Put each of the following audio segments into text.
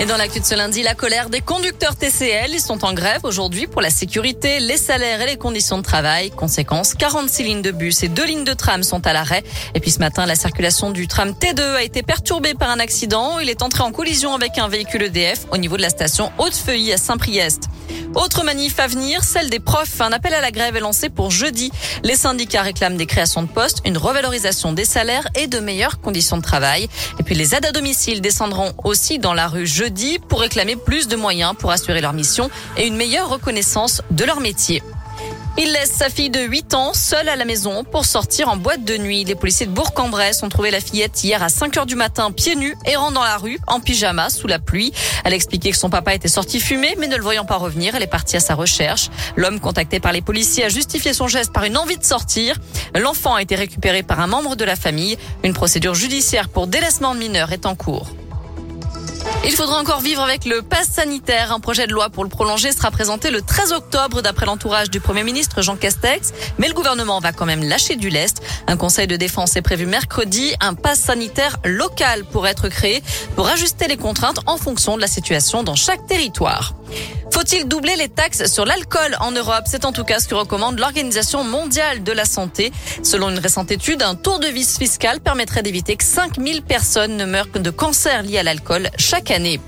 Et dans l'actu de ce lundi, la colère des conducteurs TCL. Ils sont en grève aujourd'hui pour la sécurité, les salaires et les conditions de travail. Conséquence, 46 lignes de bus et deux lignes de tram sont à l'arrêt. Et puis ce matin, la circulation du tram T2 a été perturbée par un accident. Il est entré en collision avec un véhicule EDF au niveau de la station Haute-Feuilly à Saint-Priest. Autre manif à venir, celle des profs. Un appel à la grève est lancé pour jeudi. Les syndicats réclament des créations de postes, une revalorisation des salaires et de meilleures conditions de travail. Et puis les aides à domicile descendront aussi dans la rue jeudi pour réclamer plus de moyens pour assurer leur mission et une meilleure reconnaissance de leur métier. Il laisse sa fille de 8 ans seule à la maison pour sortir en boîte de nuit. Les policiers de Bourg-en-Bresse ont trouvé la fillette hier à 5 heures du matin, pieds nus, errant dans la rue, en pyjama, sous la pluie. Elle expliquait que son papa était sorti fumer, mais ne le voyant pas revenir, elle est partie à sa recherche. L'homme contacté par les policiers a justifié son geste par une envie de sortir. L'enfant a été récupéré par un membre de la famille. Une procédure judiciaire pour délaissement de mineur est en cours. Il faudra encore vivre avec le pass sanitaire. Un projet de loi pour le prolonger sera présenté le 13 octobre d'après l'entourage du Premier ministre Jean Castex. Mais le gouvernement va quand même lâcher du lest. Un conseil de défense est prévu mercredi. Un pass sanitaire local pourrait être créé pour ajuster les contraintes en fonction de la situation dans chaque territoire. Faut-il doubler les taxes sur l'alcool en Europe? C'est en tout cas ce que recommande l'Organisation mondiale de la santé. Selon une récente étude, un tour de vis fiscal permettrait d'éviter que 5000 personnes ne meurent de cancer lié à l'alcool chaque année.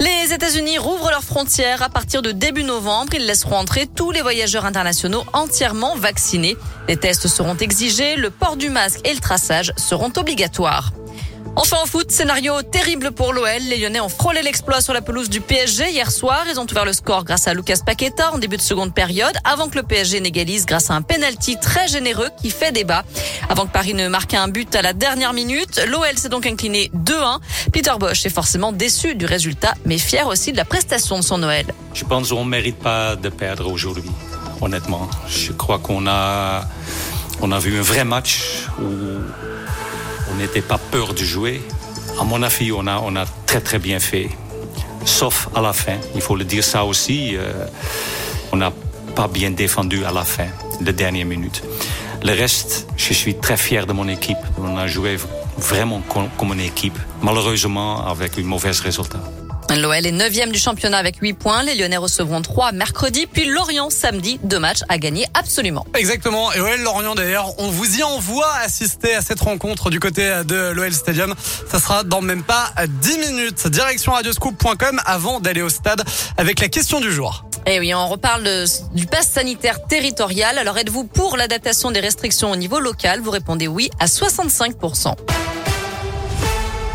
Les États-Unis rouvrent leurs frontières à partir de début novembre. Ils laisseront entrer tous les voyageurs internationaux entièrement vaccinés. Les tests seront exigés, le port du masque et le traçage seront obligatoires. Enfin en foot, scénario terrible pour l'OL. Les Lyonnais ont frôlé l'exploit sur la pelouse du PSG hier soir. Ils ont ouvert le score grâce à Lucas Paqueta en début de seconde période, avant que le PSG n'égalise grâce à un penalty très généreux qui fait débat. Avant que Paris ne marque un but à la dernière minute, l'OL s'est donc incliné 2-1. Peter Bosch est forcément déçu du résultat, mais fier aussi de la prestation de son Noël. Je pense qu'on mérite pas de perdre aujourd'hui, honnêtement. Je crois qu'on a, on a vu un vrai match on n'était pas peur de jouer. À mon avis, on a, très très bien fait. Sauf à la fin. Il faut le dire ça aussi. Euh, on n'a pas bien défendu à la fin, les dernières minutes. Le reste, je suis très fier de mon équipe. On a joué vraiment comme une équipe. Malheureusement, avec un mauvais résultat. L'OL est 9 du championnat avec 8 points. Les Lyonnais recevront 3 mercredi, puis Lorient samedi. Deux matchs à gagner absolument. Exactement. Et OL Lorient d'ailleurs, on vous y envoie assister à cette rencontre du côté de l'OL Stadium. Ça sera dans même pas 10 minutes. Direction radioscoop.com avant d'aller au stade avec la question du jour. Eh oui, on reparle du pass sanitaire territorial. Alors êtes-vous pour l'adaptation des restrictions au niveau local? Vous répondez oui à 65%.